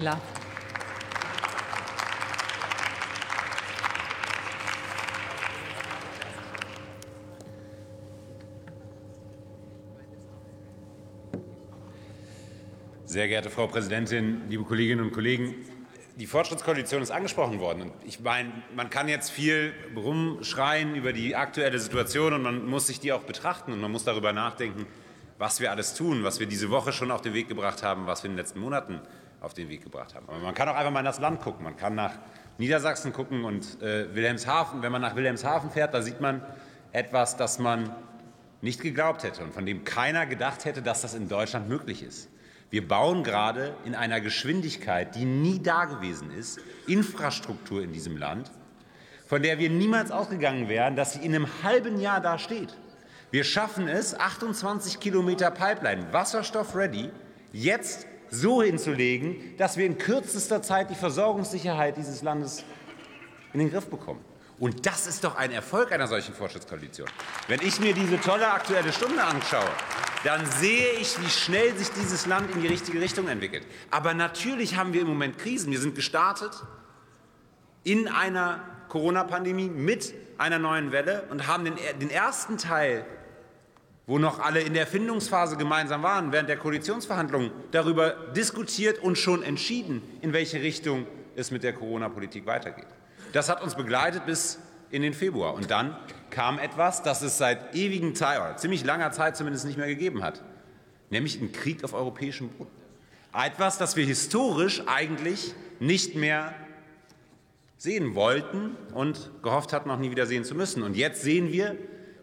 Müller. Sehr geehrte Frau Präsidentin, liebe Kolleginnen und Kollegen! Die Fortschrittskoalition ist angesprochen worden. Und ich meine, man kann jetzt viel rumschreien über die aktuelle Situation und man muss sich die auch betrachten und man muss darüber nachdenken, was wir alles tun, was wir diese Woche schon auf den Weg gebracht haben, was wir in den letzten Monaten auf den Weg gebracht haben. Aber man kann auch einfach mal in das Land gucken. Man kann nach Niedersachsen gucken und äh, Wilhelmshaven. Wenn man nach Wilhelmshaven fährt, da sieht man etwas, das man nicht geglaubt hätte und von dem keiner gedacht hätte, dass das in Deutschland möglich ist. Wir bauen gerade in einer Geschwindigkeit, die nie dagewesen ist, Infrastruktur in diesem Land, von der wir niemals ausgegangen wären, dass sie in einem halben Jahr da steht. Wir schaffen es, 28 Kilometer Pipeline, wasserstoff-ready, jetzt so hinzulegen, dass wir in kürzester Zeit die Versorgungssicherheit dieses Landes in den Griff bekommen. Und das ist doch ein Erfolg einer solchen Fortschrittskoalition. Wenn ich mir diese tolle Aktuelle Stunde anschaue, dann sehe ich, wie schnell sich dieses Land in die richtige Richtung entwickelt. Aber natürlich haben wir im Moment Krisen. Wir sind gestartet in einer Corona-Pandemie mit einer neuen Welle und haben den, den ersten Teil wo noch alle in der Findungsphase gemeinsam waren, während der Koalitionsverhandlungen darüber diskutiert und schon entschieden, in welche Richtung es mit der Corona-Politik weitergeht. Das hat uns begleitet bis in den Februar. Und dann kam etwas, das es seit ewigen Zeit, oder ziemlich langer Zeit zumindest nicht mehr gegeben hat, nämlich ein Krieg auf europäischem Boden. Etwas, das wir historisch eigentlich nicht mehr sehen wollten und gehofft hatten, noch nie wieder sehen zu müssen. Und jetzt sehen wir,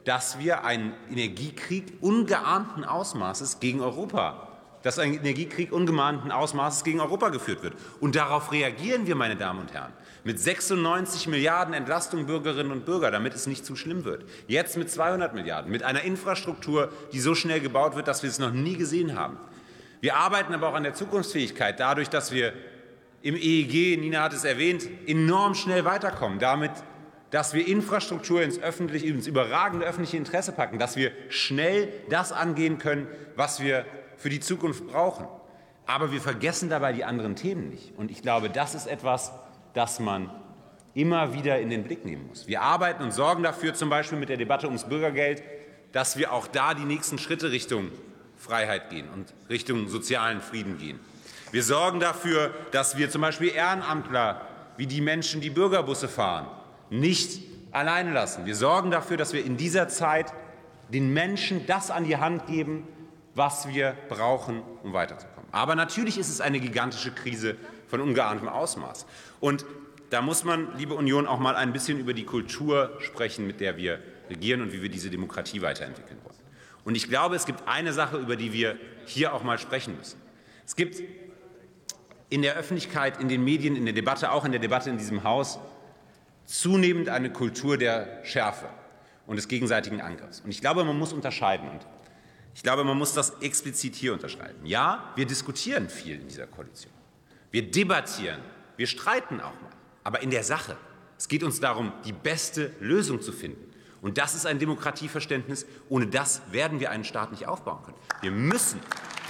dass wir einen Energiekrieg ungeahnten Ausmaßes gegen Europa, dass ein Energiekrieg ungeahnten Ausmaßes gegen Europa geführt wird. Und darauf reagieren wir, meine Damen und Herren, mit 96 Milliarden Entlastung Bürgerinnen und Bürger, damit es nicht zu schlimm wird. Jetzt mit 200 Milliarden, mit einer Infrastruktur, die so schnell gebaut wird, dass wir es noch nie gesehen haben. Wir arbeiten aber auch an der Zukunftsfähigkeit dadurch, dass wir im EEG, Nina hat es erwähnt, enorm schnell weiterkommen. Damit dass wir Infrastruktur ins, öffentliche, ins überragende öffentliche Interesse packen, dass wir schnell das angehen können, was wir für die Zukunft brauchen. Aber wir vergessen dabei die anderen Themen nicht. Und ich glaube, das ist etwas, das man immer wieder in den Blick nehmen muss. Wir arbeiten und sorgen dafür, zum Beispiel mit der Debatte ums Bürgergeld, dass wir auch da die nächsten Schritte Richtung Freiheit gehen und Richtung sozialen Frieden gehen. Wir sorgen dafür, dass wir zum Beispiel Ehrenamtler wie die Menschen, die Bürgerbusse fahren, nicht alleine lassen. Wir sorgen dafür, dass wir in dieser Zeit den Menschen das an die Hand geben, was wir brauchen, um weiterzukommen. Aber natürlich ist es eine gigantische Krise von ungeahntem Ausmaß. Und da muss man, liebe Union, auch mal ein bisschen über die Kultur sprechen, mit der wir regieren und wie wir diese Demokratie weiterentwickeln wollen. Und ich glaube, es gibt eine Sache, über die wir hier auch mal sprechen müssen. Es gibt in der Öffentlichkeit, in den Medien, in der Debatte, auch in der Debatte in diesem Haus zunehmend eine Kultur der Schärfe und des gegenseitigen Angriffs. Und ich glaube, man muss unterscheiden. Und ich glaube, man muss das explizit hier unterscheiden. Ja, wir diskutieren viel in dieser Koalition. Wir debattieren, wir streiten auch mal. Aber in der Sache. Es geht uns darum, die beste Lösung zu finden. Und das ist ein Demokratieverständnis. Ohne das werden wir einen Staat nicht aufbauen können. Wir müssen,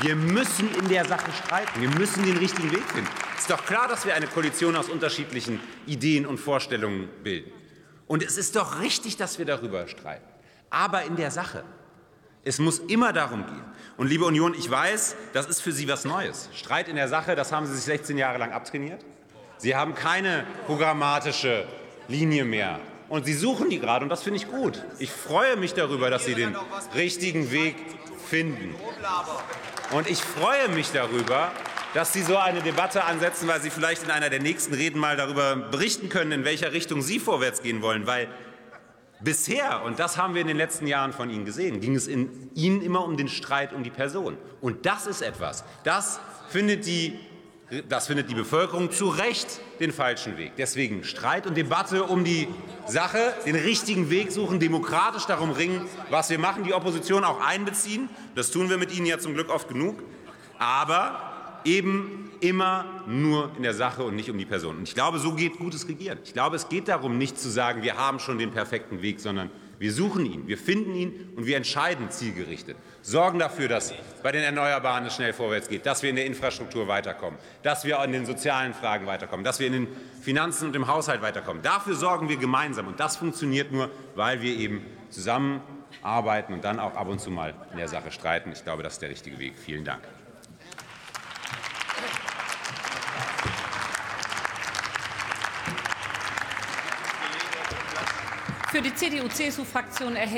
wir müssen in der Sache streiten. Wir müssen den richtigen Weg finden. Es ist doch klar, dass wir eine Koalition aus unterschiedlichen Ideen und Vorstellungen bilden. Und es ist doch richtig, dass wir darüber streiten. Aber in der Sache. Es muss immer darum gehen. Und liebe Union, ich weiß, das ist für Sie was Neues. Streit in der Sache, das haben Sie sich 16 Jahre lang abtrainiert. Sie haben keine programmatische Linie mehr. Und Sie suchen die gerade, und das finde ich gut. Ich freue mich darüber, dass Sie den richtigen Weg finden. Und ich freue mich darüber, dass Sie so eine Debatte ansetzen, weil Sie vielleicht in einer der nächsten Reden mal darüber berichten können, in welcher Richtung Sie vorwärts gehen wollen. Weil bisher, und das haben wir in den letzten Jahren von Ihnen gesehen, ging es in Ihnen immer um den Streit um die Person. Und das ist etwas, das findet die das findet die Bevölkerung zu Recht den falschen Weg. Deswegen Streit und Debatte um die Sache, den richtigen Weg suchen, demokratisch darum ringen, was wir machen, die Opposition auch einbeziehen. Das tun wir mit Ihnen ja zum Glück oft genug. Aber eben immer nur in der Sache und nicht um die Person. Und ich glaube, so geht gutes Regieren. Ich glaube, es geht darum, nicht zu sagen, wir haben schon den perfekten Weg, sondern Wir suchen ihn, wir finden ihn und wir entscheiden zielgerichtet. Sorgen dafür, dass bei den Erneuerbaren es schnell vorwärts geht, dass wir in der Infrastruktur weiterkommen, dass wir in den sozialen Fragen weiterkommen, dass wir in den Finanzen und im Haushalt weiterkommen. Dafür sorgen wir gemeinsam. Und das funktioniert nur, weil wir eben zusammenarbeiten und dann auch ab und zu mal in der Sache streiten. Ich glaube, das ist der richtige Weg. Vielen Dank. Für die CDU-CSU-Fraktion erhält